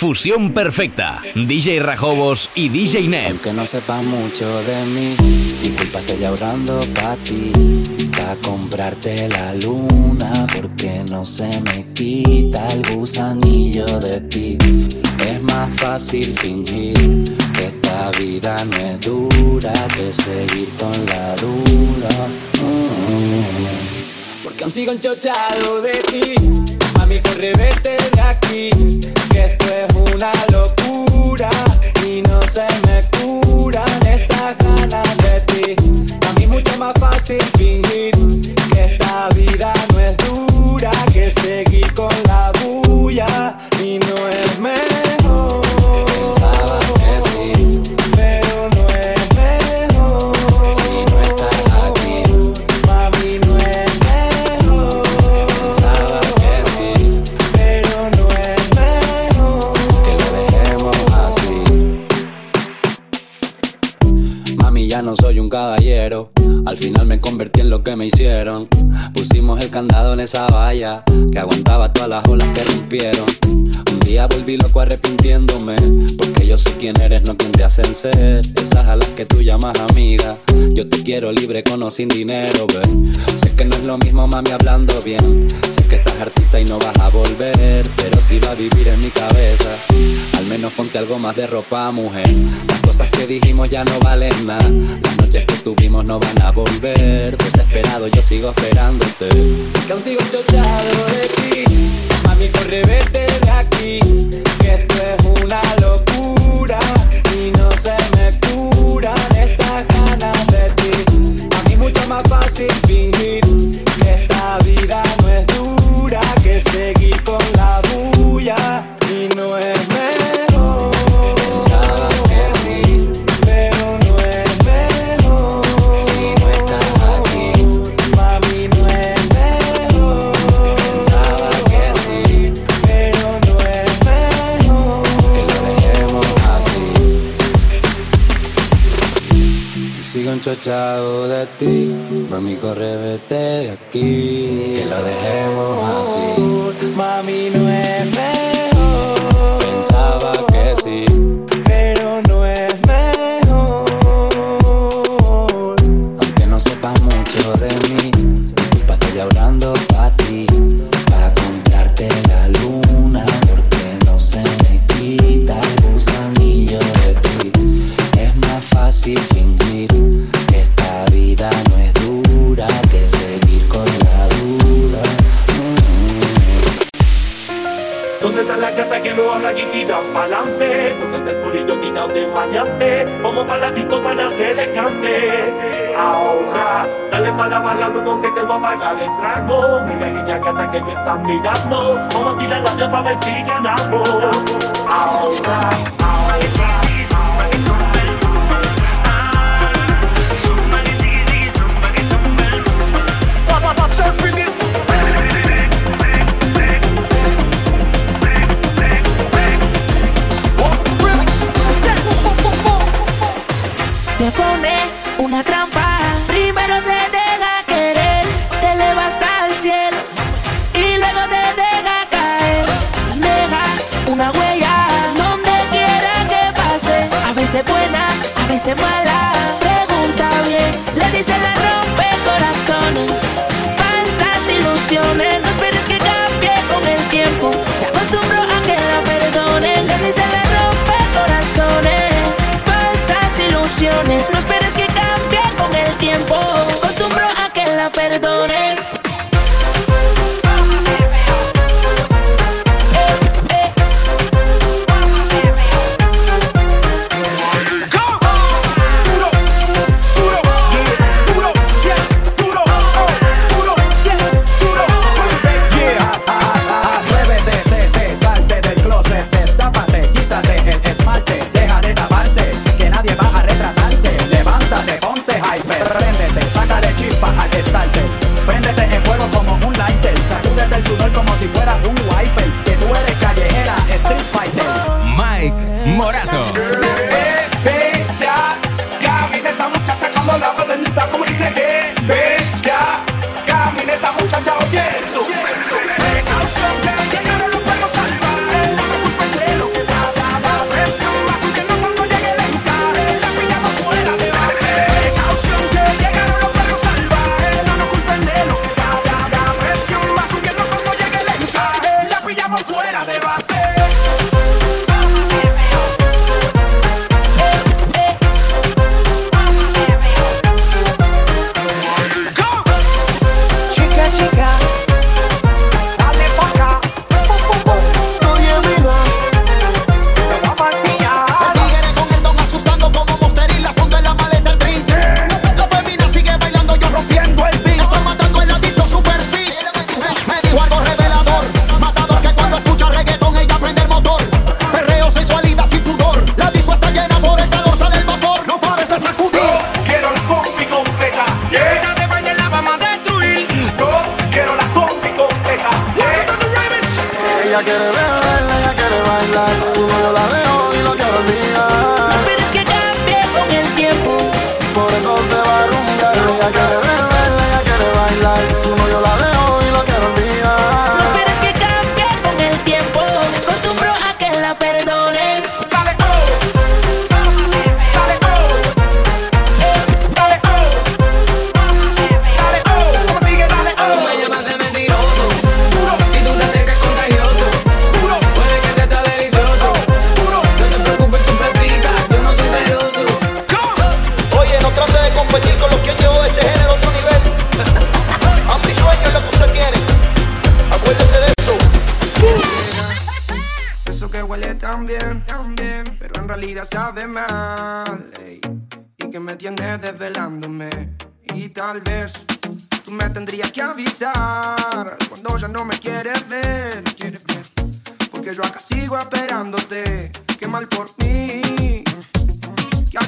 Fusión Perfecta, DJ Rajobos y DJ Net. Aunque no sepas mucho de mí, disculpa estoy ahorrando para ti, para comprarte la luna, porque no se me quita el gusanillo de ti. Es más fácil fingir que esta vida no es dura que seguir con la duda. Mm. Porque aún sigo enchochado de ti, mami corre de aquí, que esto es una locura y no se me que aguantaba todas las olas que rompieron. Día volví loco arrepintiéndome. Porque yo sé quién eres, no quien te hacen ser. Esas a las que tú llamas amiga. Yo te quiero libre con o sin dinero, ve. Sé que no es lo mismo, mami, hablando bien. Sé que estás artista y no vas a volver. Pero si va a vivir en mi cabeza. Al menos ponte algo más de ropa, mujer. Las cosas que dijimos ya no valen nada. Las noches que tuvimos no van a volver. Desesperado yo sigo esperándote. Que aún sigo chochado de ti. Mami, corre, de aquí. Que esto es una locura. Y no se me curan estas ganas de ti. A mí mucho más fácil fingir que esta vida no es dura que seguir con la bulla. Sigo enchochado de ti, mami, corre, vete de aquí. Que lo dejemos así. Mami, no es no tira pa'lante? ¿Dónde está el pulito quitado de maleante? Vamos para la para hacer descante. Ahora, dale para la bailando con que te voy a pagar el trago. Mira niña gata que me están mirando. Vamos a tirar la para ver si ganamos. Ahora, ahora. A veces mala. Pregunta bien, le dice la rompe corazones. Falsas ilusiones, no esperes que cambie con el tiempo. Se acostumbró a que la perdone, le dice la rompe corazones. Falsas ilusiones, no esperes que cambie con el tiempo. Se acostumbró a que la perdone.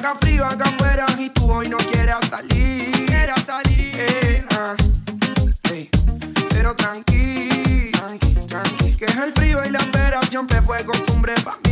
Haga frío acá afuera y tú hoy no quieras salir. Quieras salir. Eh. Ah, pero tranqui, tranqui, tranqui. Que el frío y la espera siempre fue costumbre para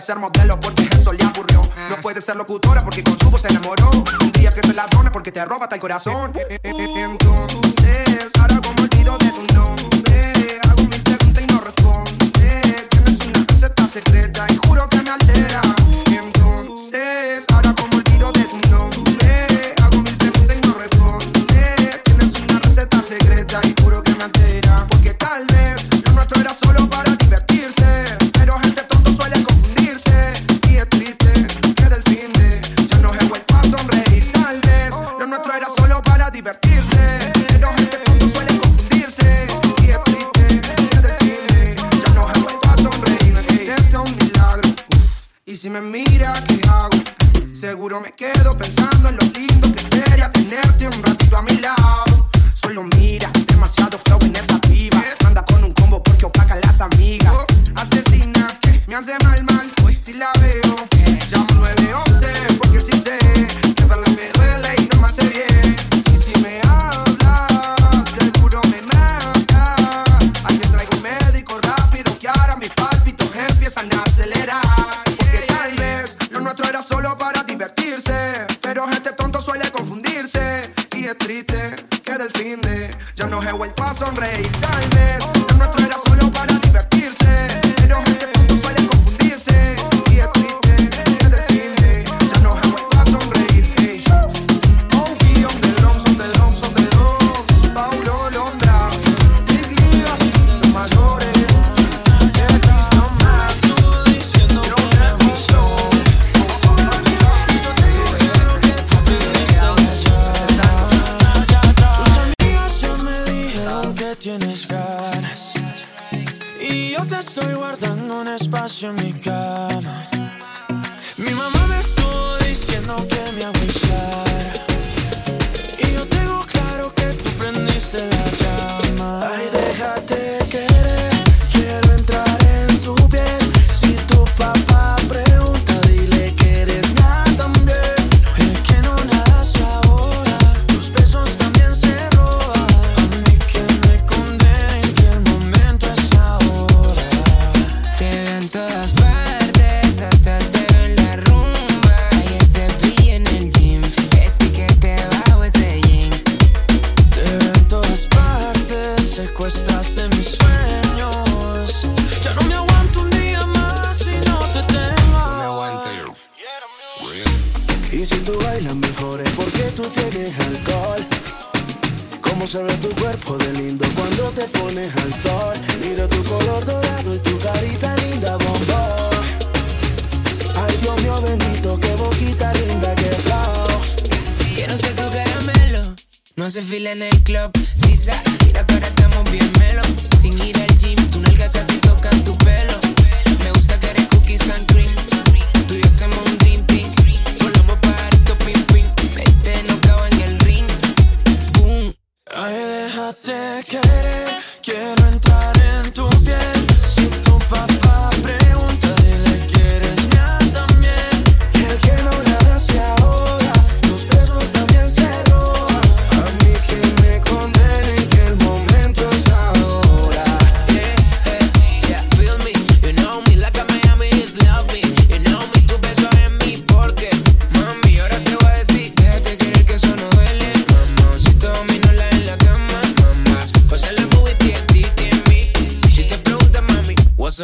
ser modelo porque eso le aburrió. No puede ser locutora porque con su voz se enamoró. Un día que se ladrona porque te roba hasta el corazón.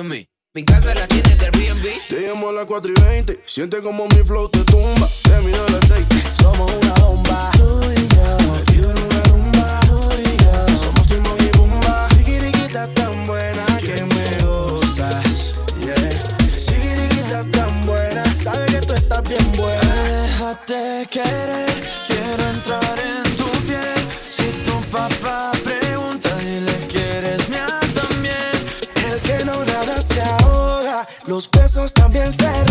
Mi casa la tiene del B&B. Te llamo a las 4 y 20. Siente como mi flow te tumba. Te miro el aceite. Somos una bomba. Tú y yo. Metido en una rumba. Tú y yo. Somos tu y bomba. Tan buena que me gustas. Yeah. Sigiriquita tan buena. Sabe que tú estás bien buena. Déjate querer. princess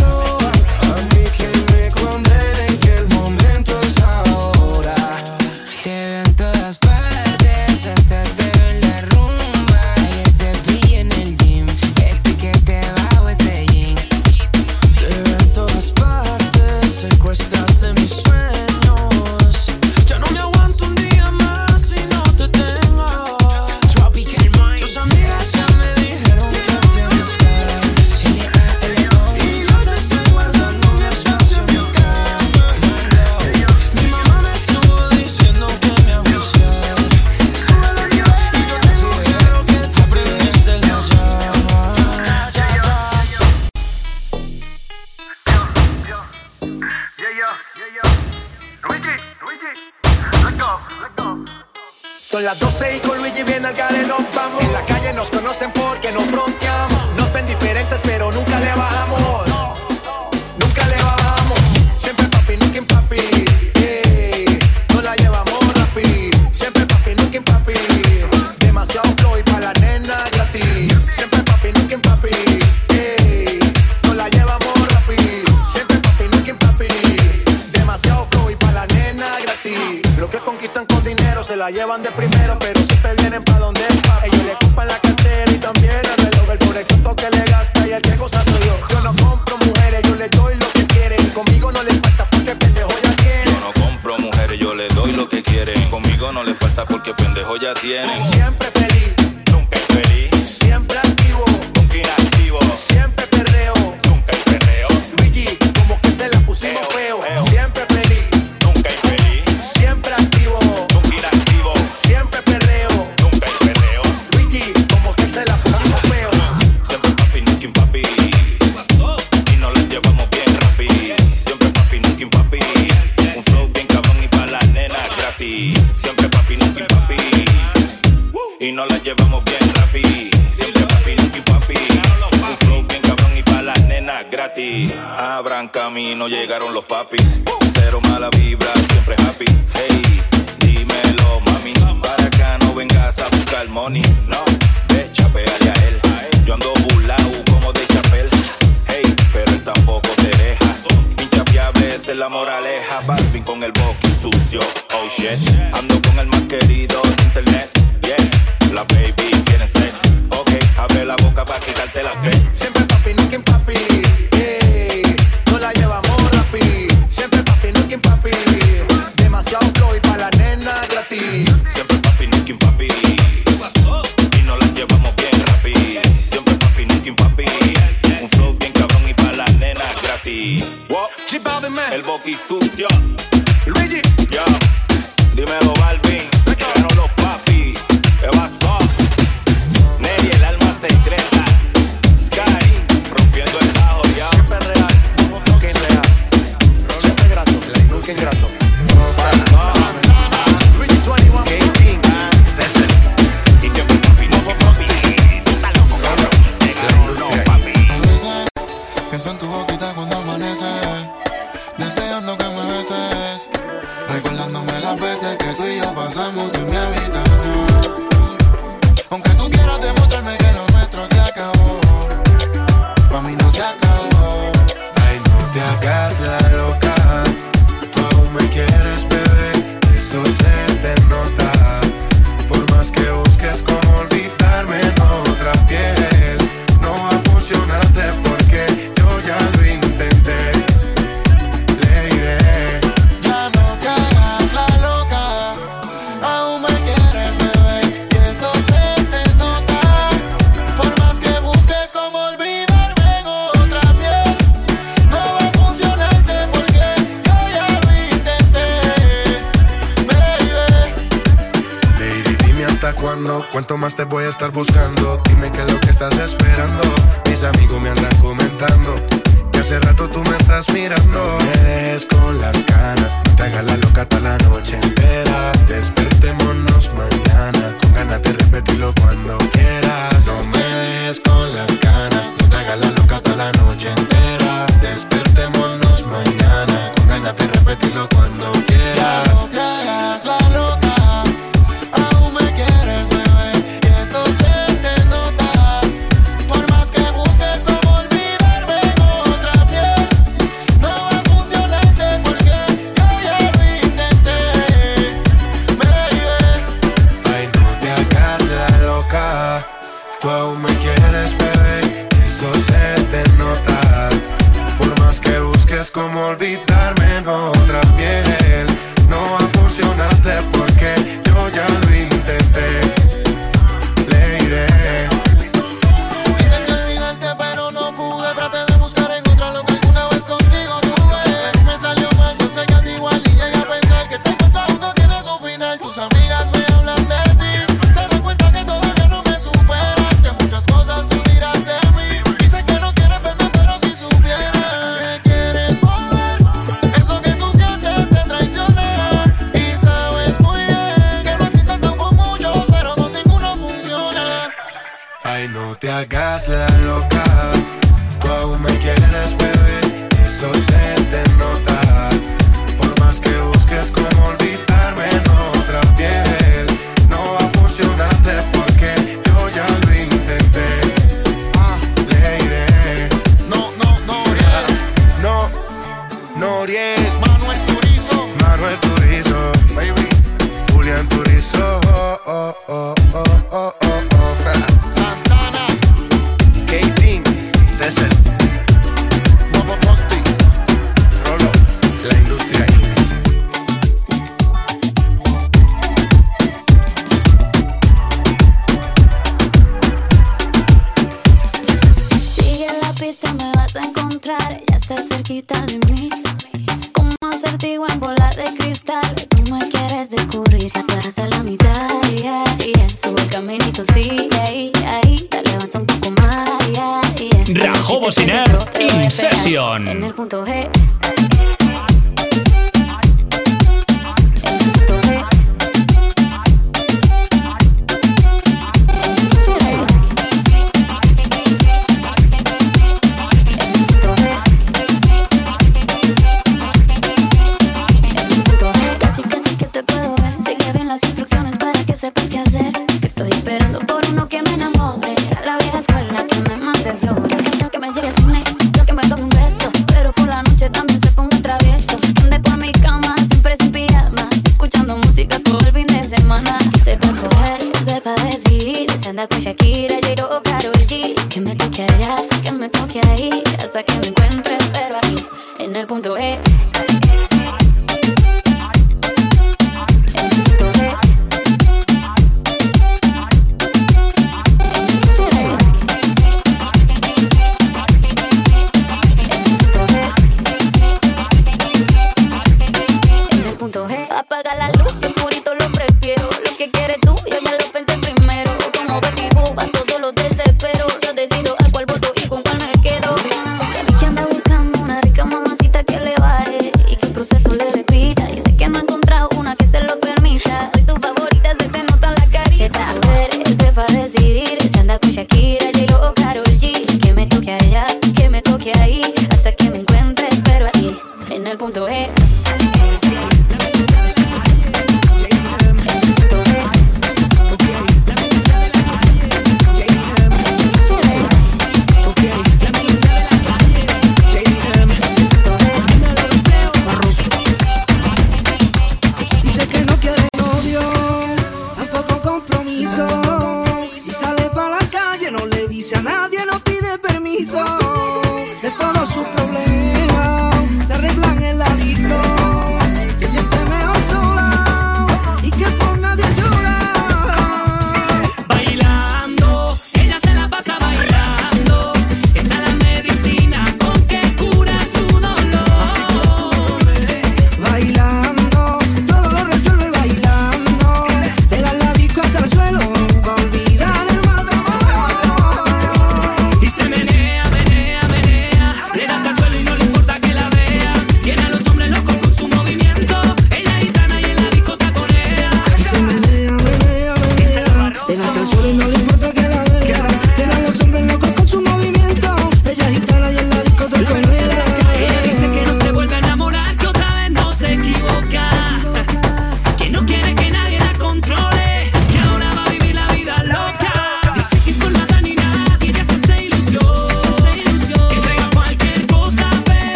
más te voy a estar buscando?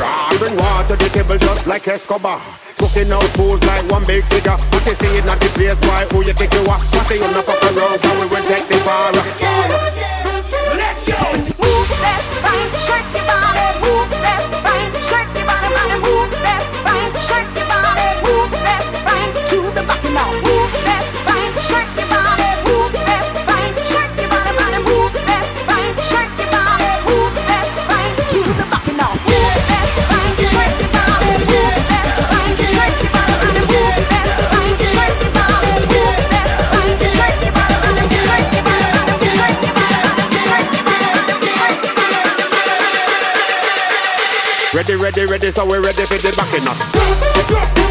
Raw, bring water to the table just like Escobar. Smoking out fools like one big cigar. Put this it at the place, boy, who you think you are? Nothing on of a road, but we will take the bar. ready, ready, so we ready for the backing up.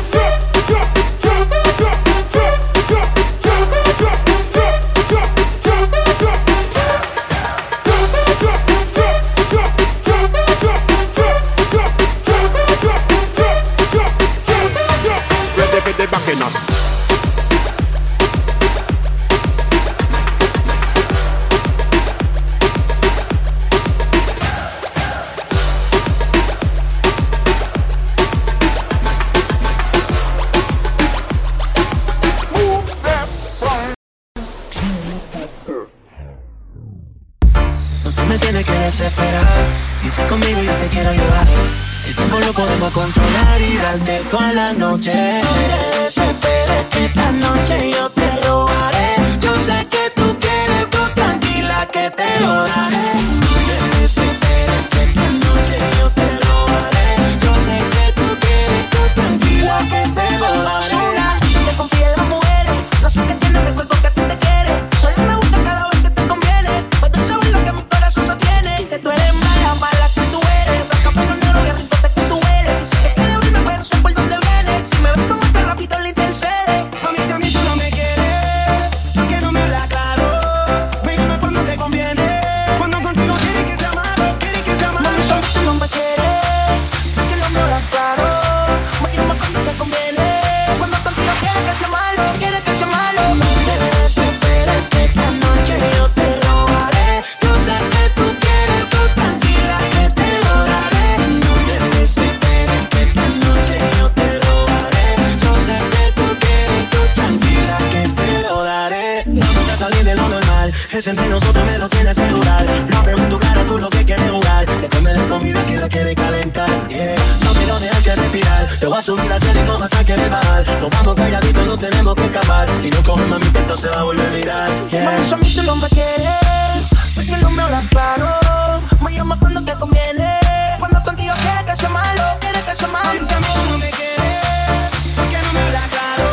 Nos vamos calladitos, no tenemos que escapar. Y no con mami, que esto se va a volver viral. Yeah. Por eso a mí tú no me quieres, porque no me hablas claro. Me llamas cuando te conviene, cuando contigo quieres que sea malo, quieres que sea malo. Pensamos no me quieres, porque no me hablas claro.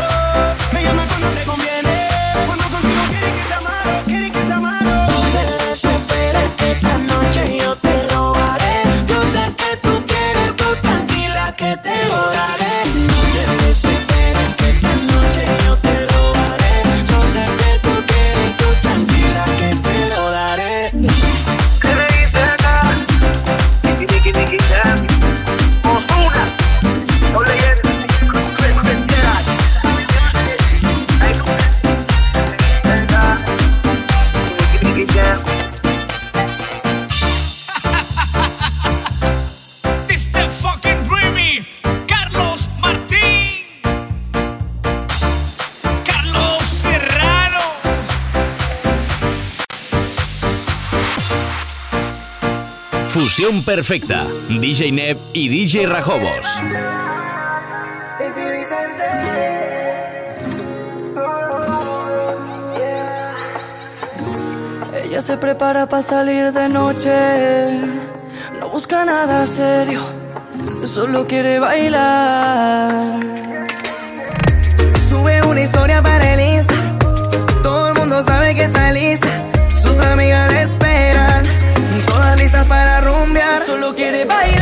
Me llamas cuando te conviene. Perfecta. DJ Neb y DJ Rajobos. Ella se prepara para salir de noche. No busca nada serio. Solo quiere bailar solo quiere bailar.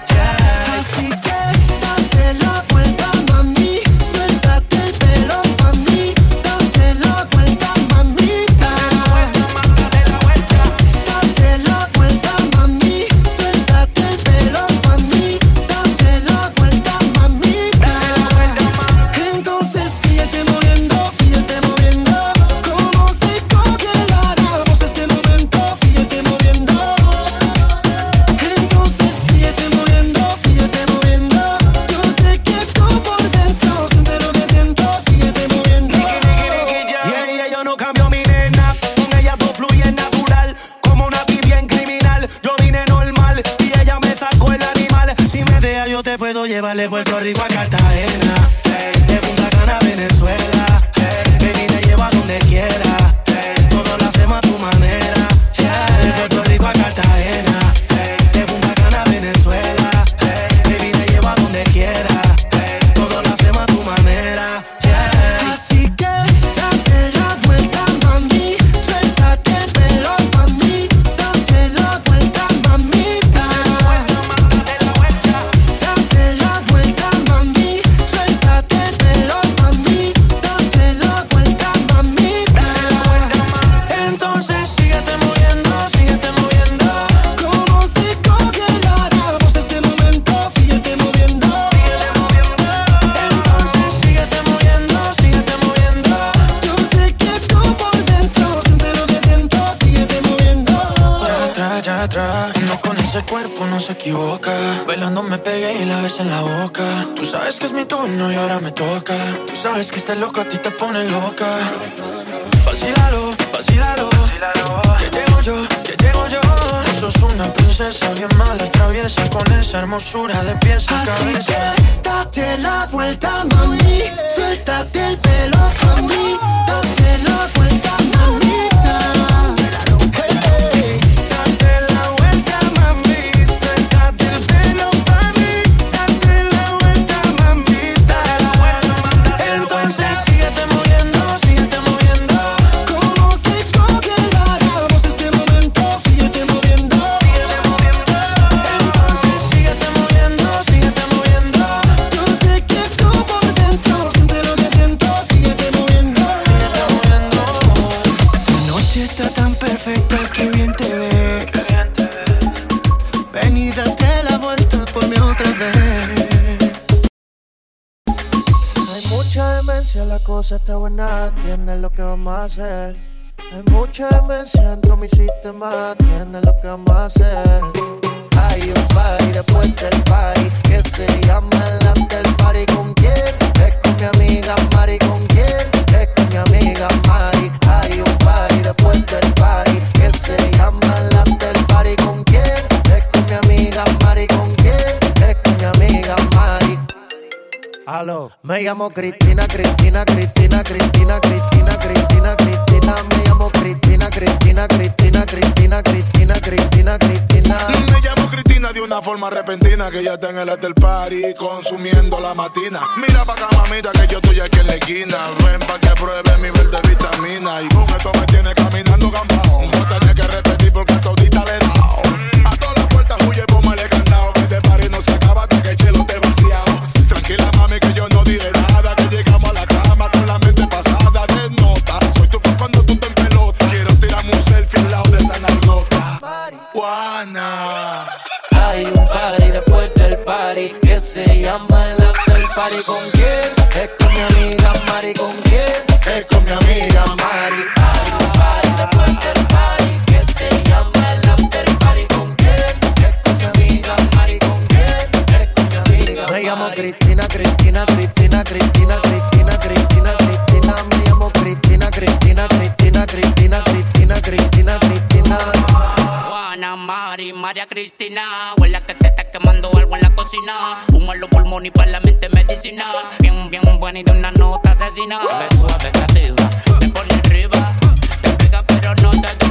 hermosura de pies a Así. Que date la vuelta mother. bien, bien bonita, una nota asesina. Suave, suave, sativa, te pone arriba, te pega pero no te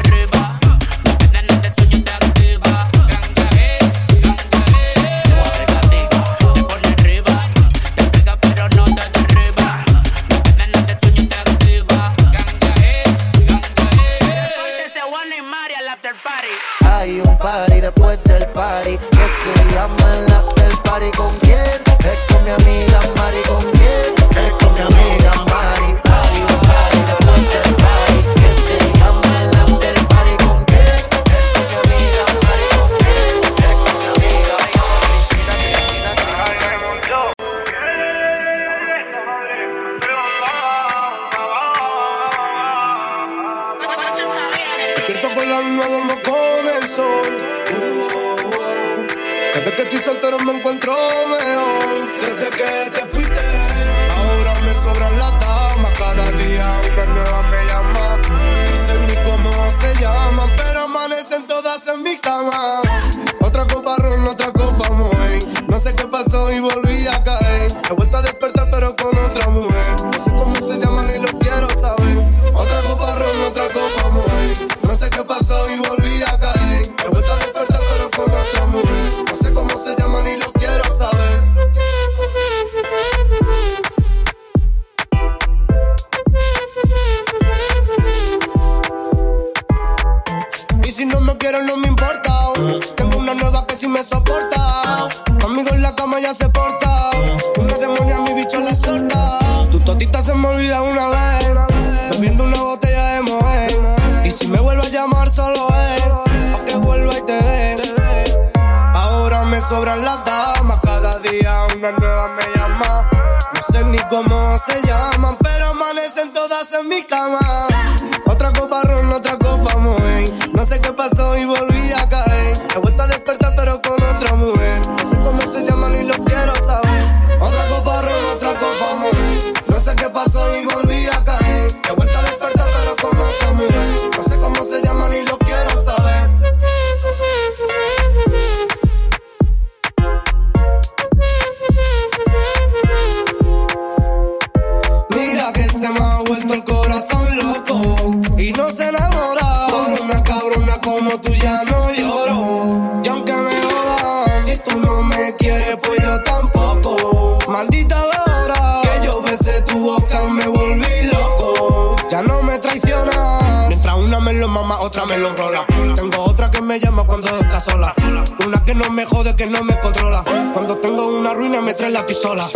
no me jode, que no me controla. Cuando tengo una ruina me trae la pistola.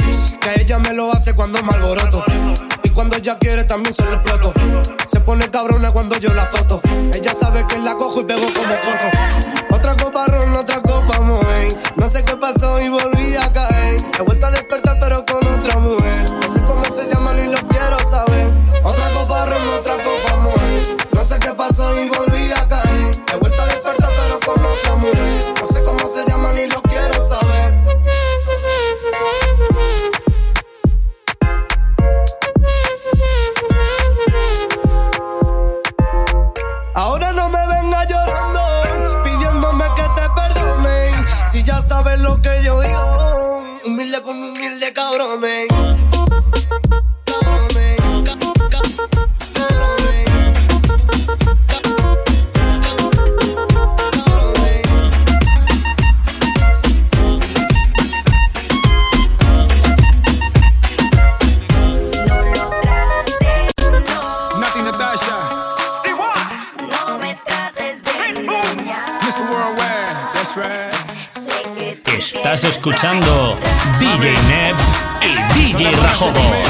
Que ella me lo hace cuando me alboroto. Y cuando ella quiere también se lo exploto. Se pone cabrona cuando yo la foto. Ella sabe que la cojo y pego como corto. escuchando DJ Neb y DJ Rajobo.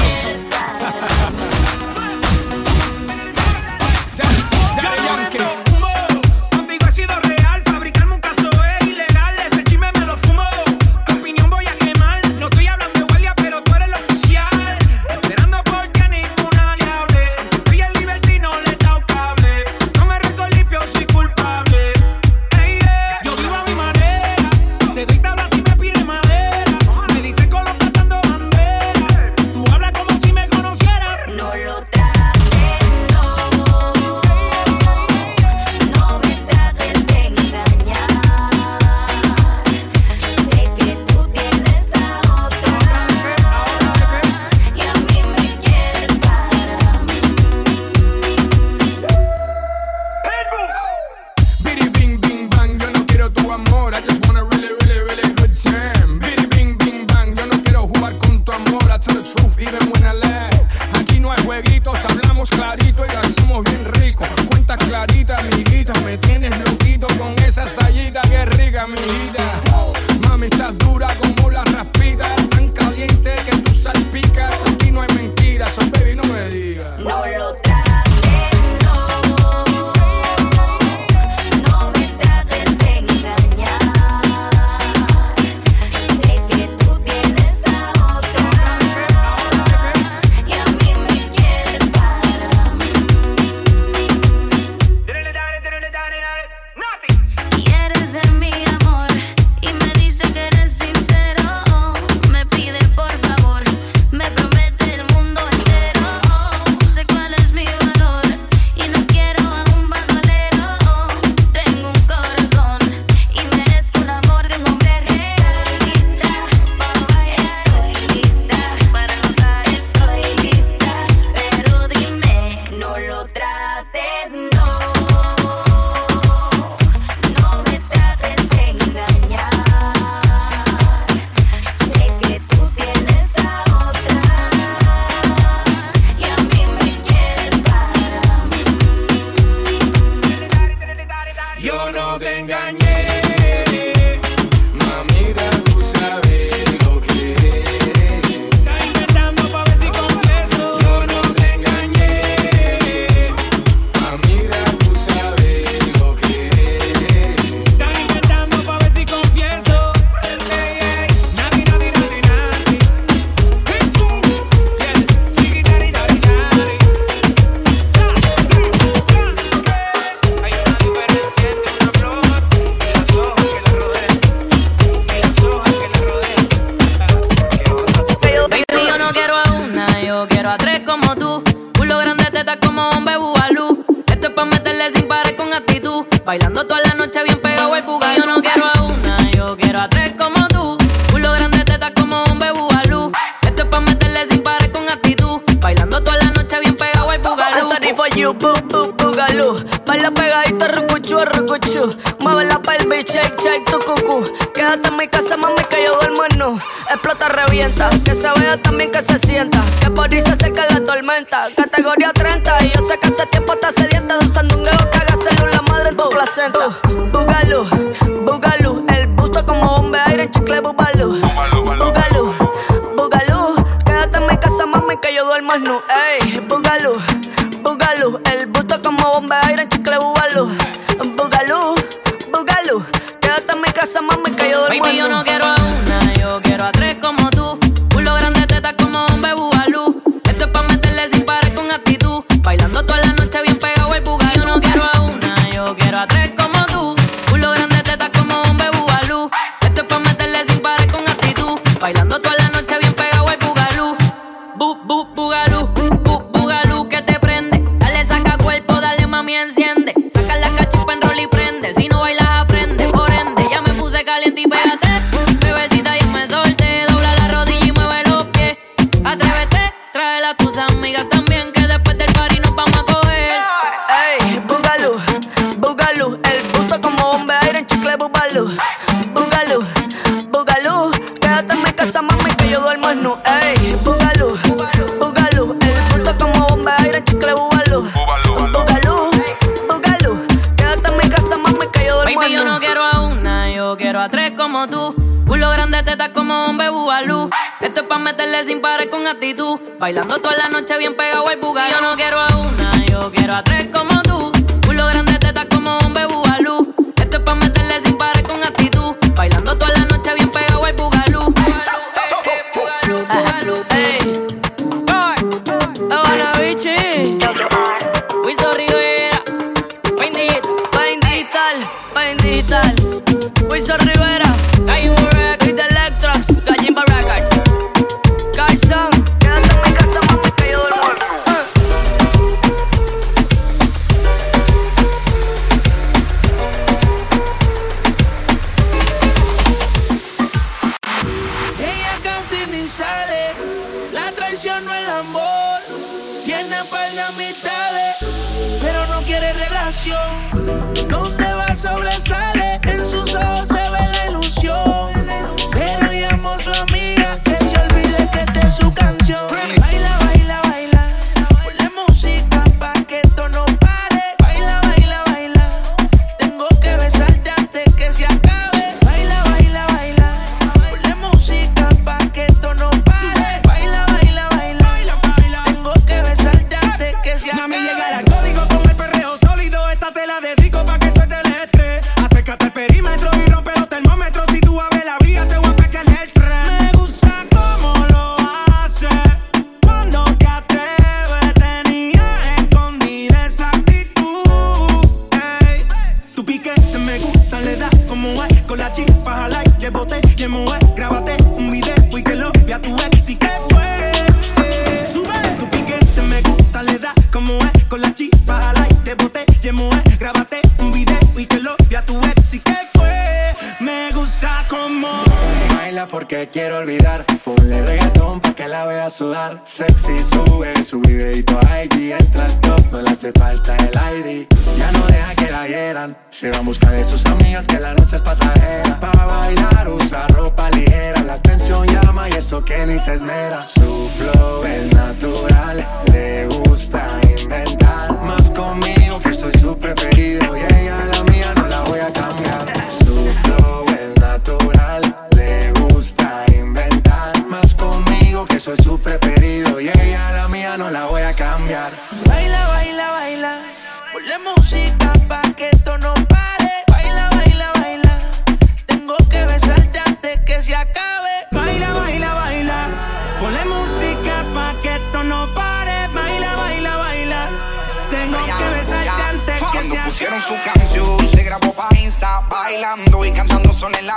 trabalho, ei.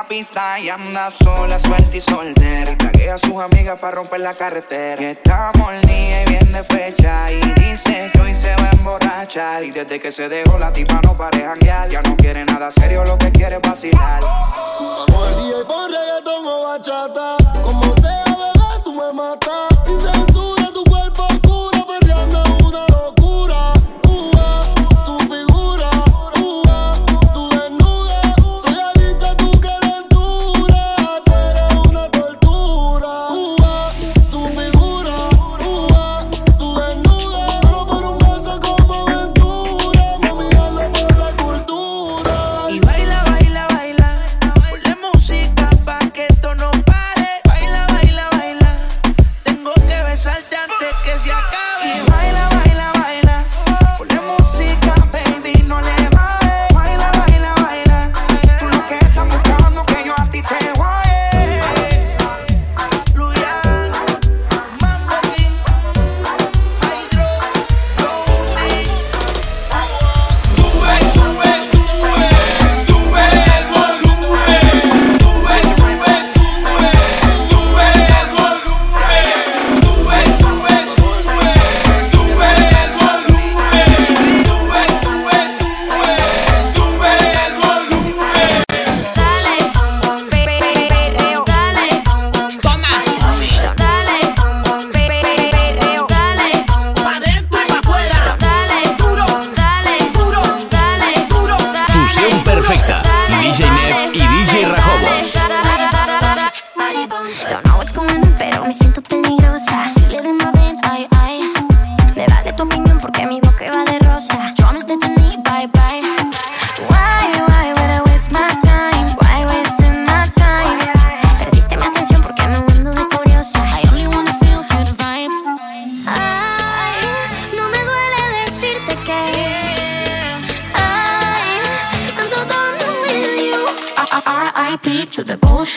pista y anda sola, suelta y soltera. Y tragué a sus amigas para romper la carretera. Y está molida y bien despecha. Y dice que hoy se va a emborrachar. Y desde que se dejó la tipa no pareja janguear. Ya no quiere nada serio, lo que quiere es vacilar. Vamos día y pon reggaetón o bachata. Como sea, bebé, tú me matas.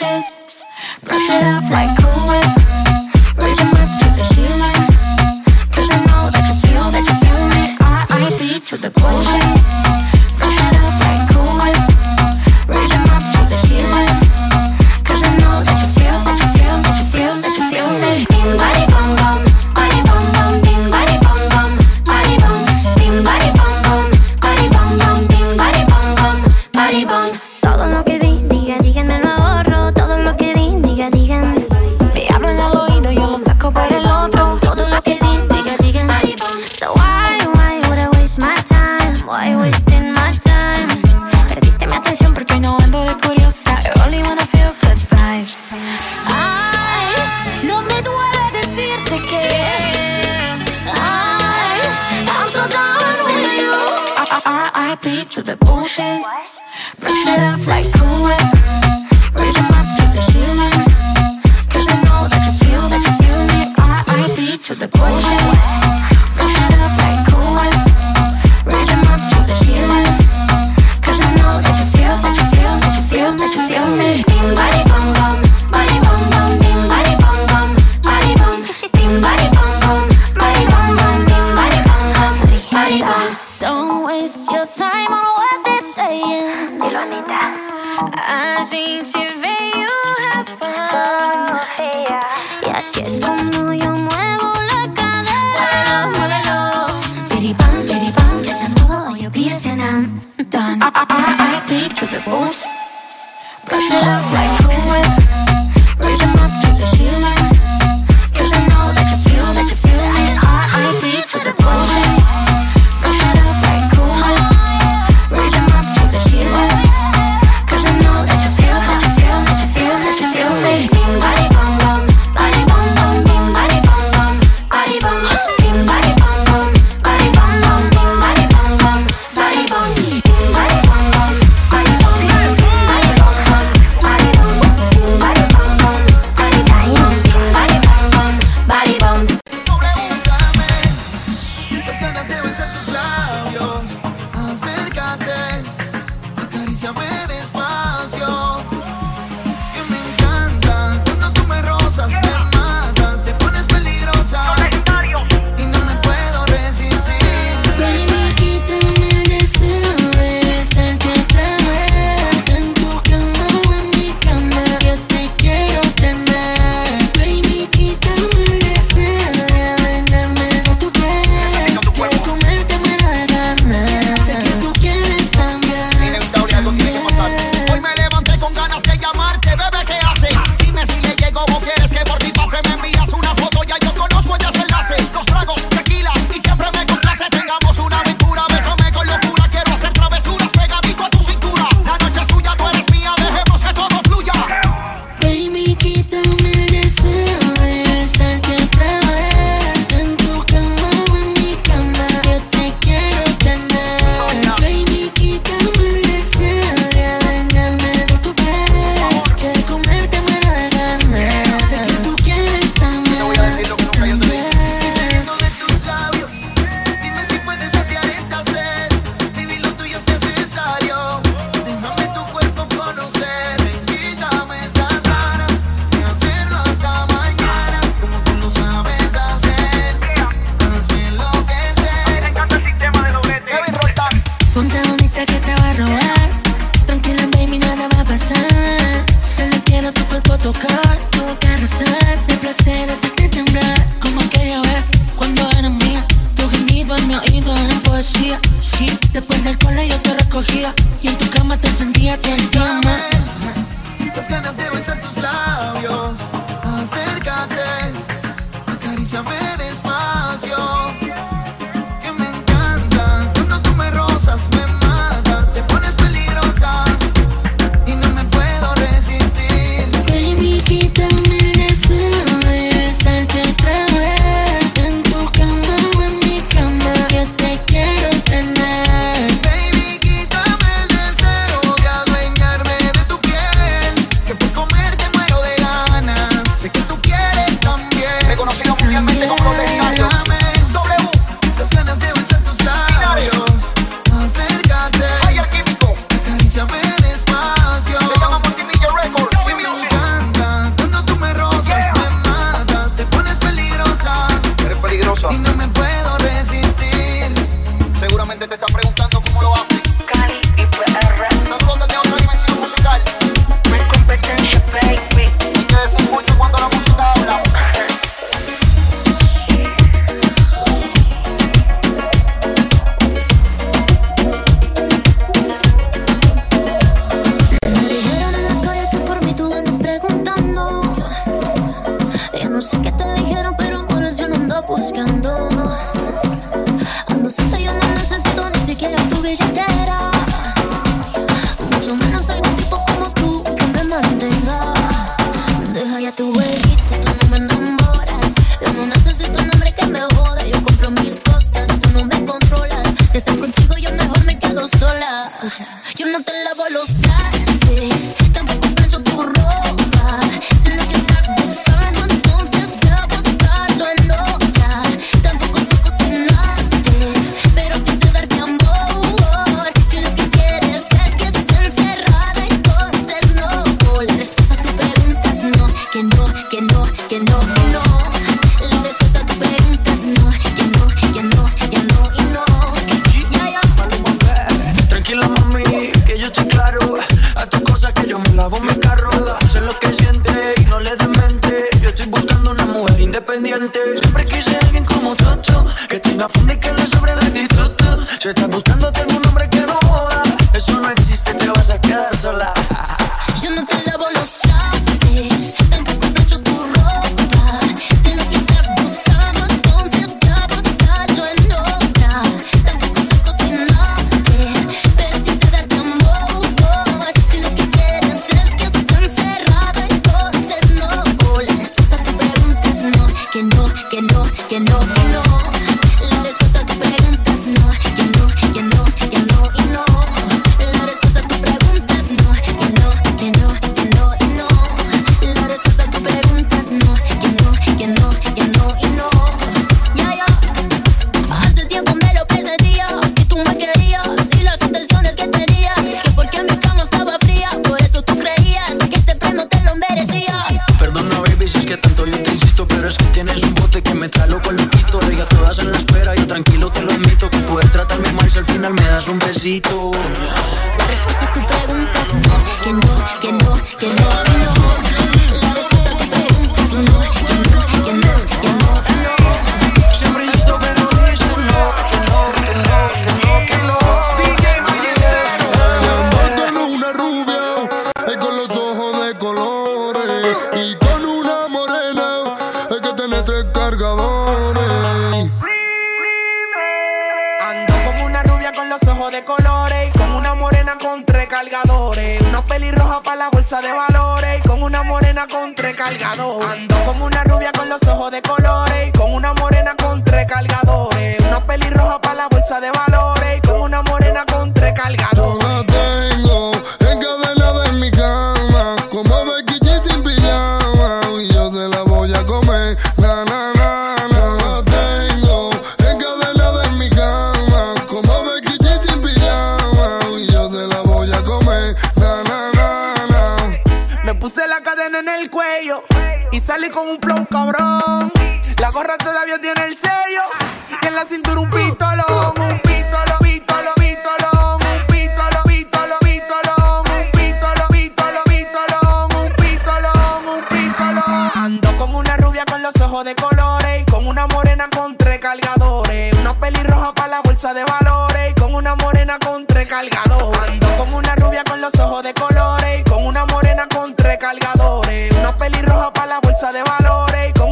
Brush it off like cool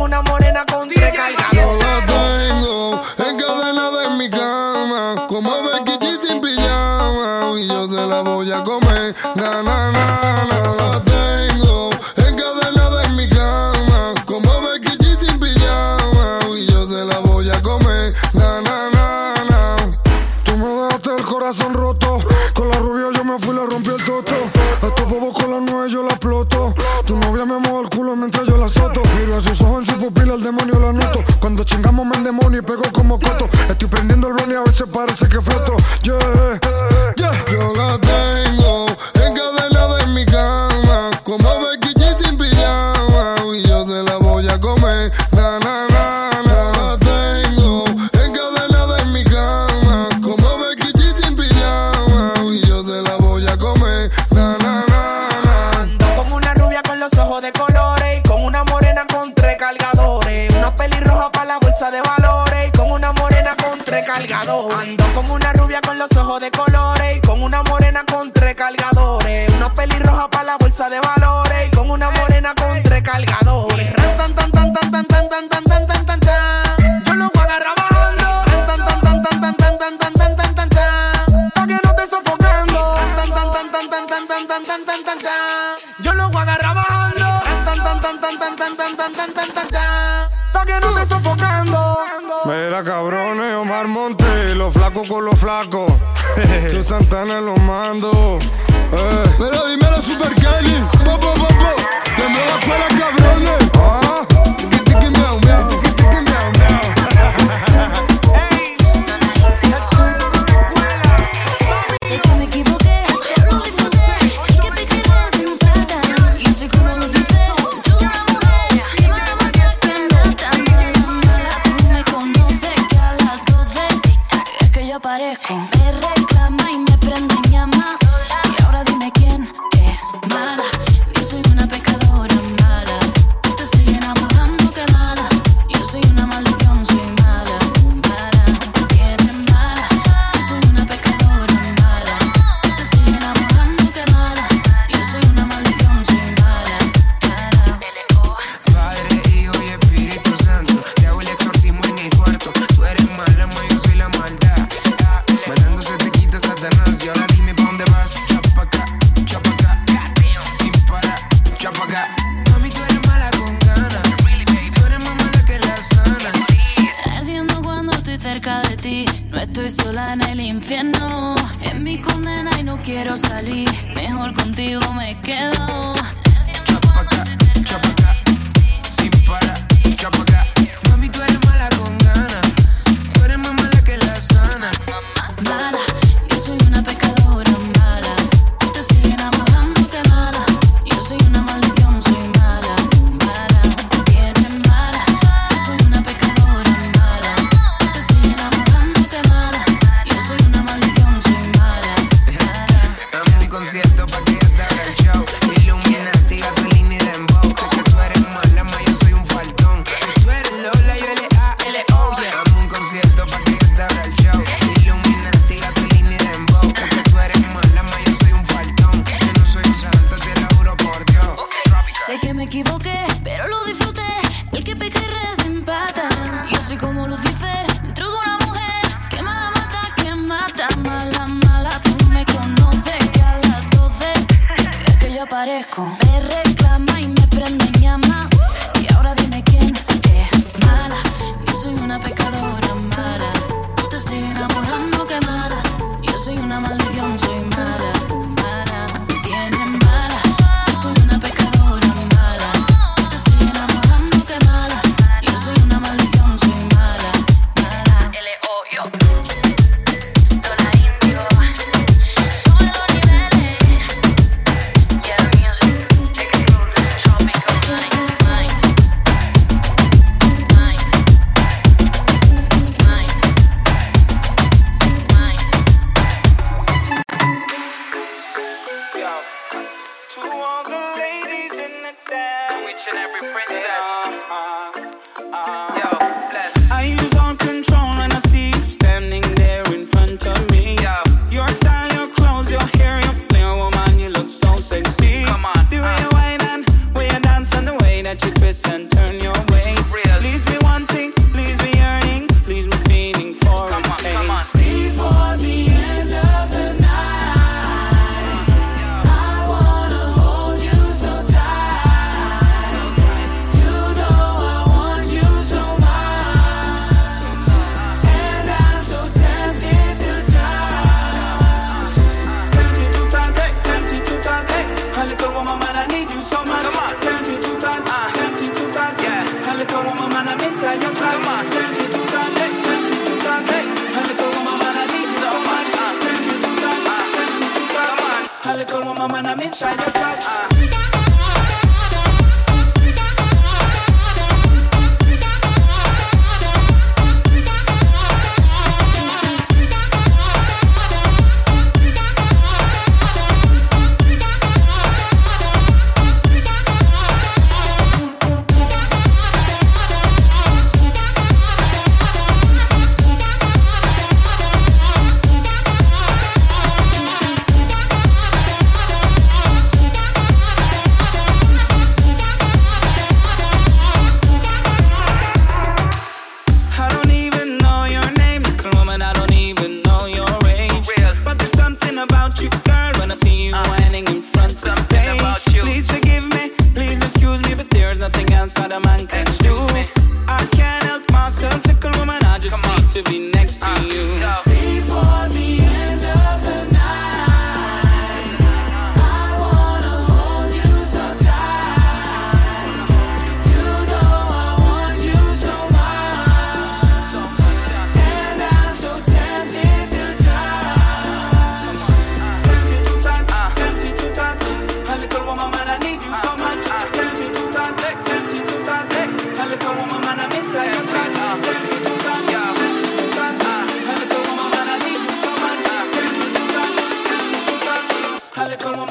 una morena con 10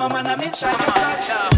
woman, man, I'm inside your touch.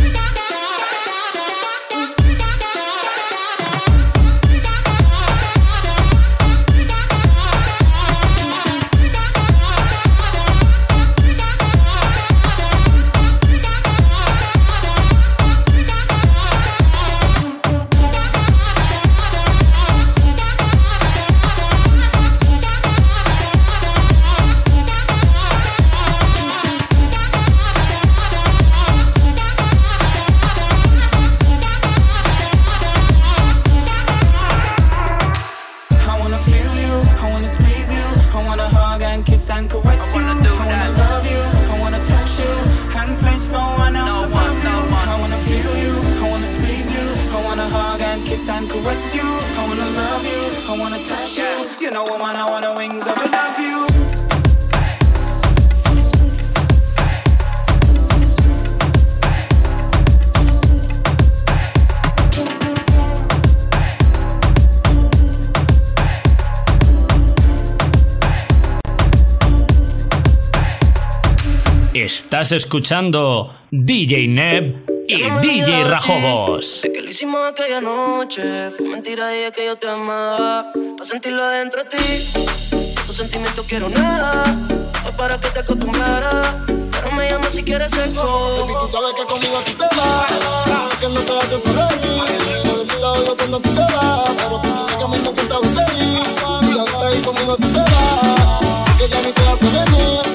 Estás escuchando DJ Neb y DJ Rajobos. Que lo hicimos aquella noche. Fue mentira, dije que yo te amaba. Para sentirlo dentro de ti. Tus sentimientos quiero nada. Fue para que te acostumbrara. Pero me llamas si quieres sexo. Baby, tú sabes que conmigo tú te vas. Que no te haces sonreír. Necesito oído cuando tú te vas. Pero prácticamente que estás feliz. Y ahorita ahí conmigo tú te vas. Porque ya ni te hace venir.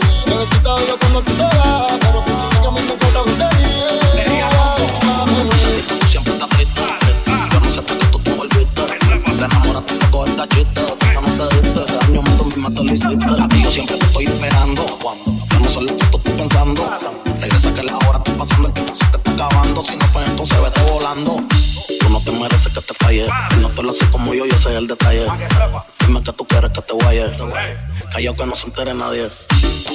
Callao que no se entere nadie.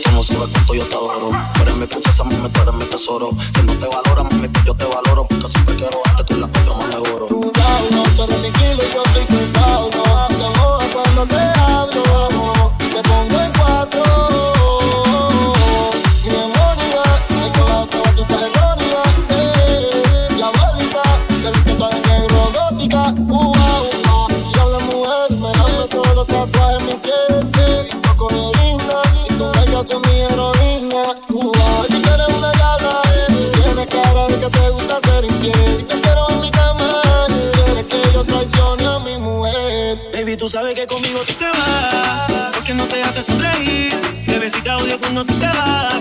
Tú no sabes cuánto yo te adoro. Tú eres mi princesa, mami, tú eres mi tesoro. Si no te valora, mami, yo te valoro. Cuando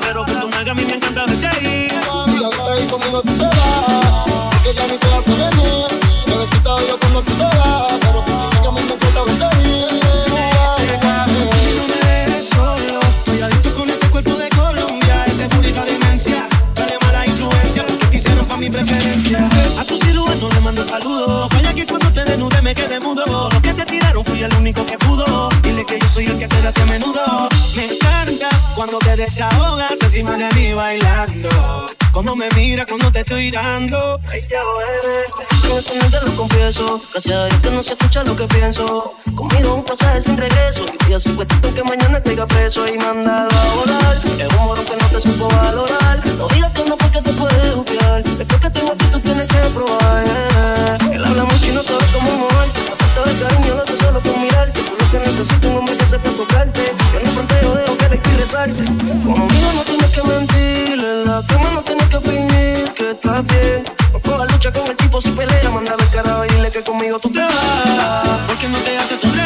desahogas encima de mí bailando, como me mira cuando te estoy dando. Ay, ya, ese no te lo confieso. Gracias a Dios que no se escucha lo que pienso. Conmigo un pasaje sin regreso. Y voy a hacer cuestión que mañana caiga preso y mandarlo a volar. Es un morón que no te supo valorar. No digas que no porque te puedes juzgar. Después que tengo aquí tú tienes que probar. eh. Él habla mucho y no sabe cómo moverte. La falta de cariño lo hace solo con mirarte. Tú lo que necesitas un hombre que sepa tocarte besar. Conmigo no tienes que mentir, en la cama no tienes que fingir que estás bien. No cojas lucha con el tipo si pelea, manda al cara y dile que conmigo tú te vas. Porque no te haces un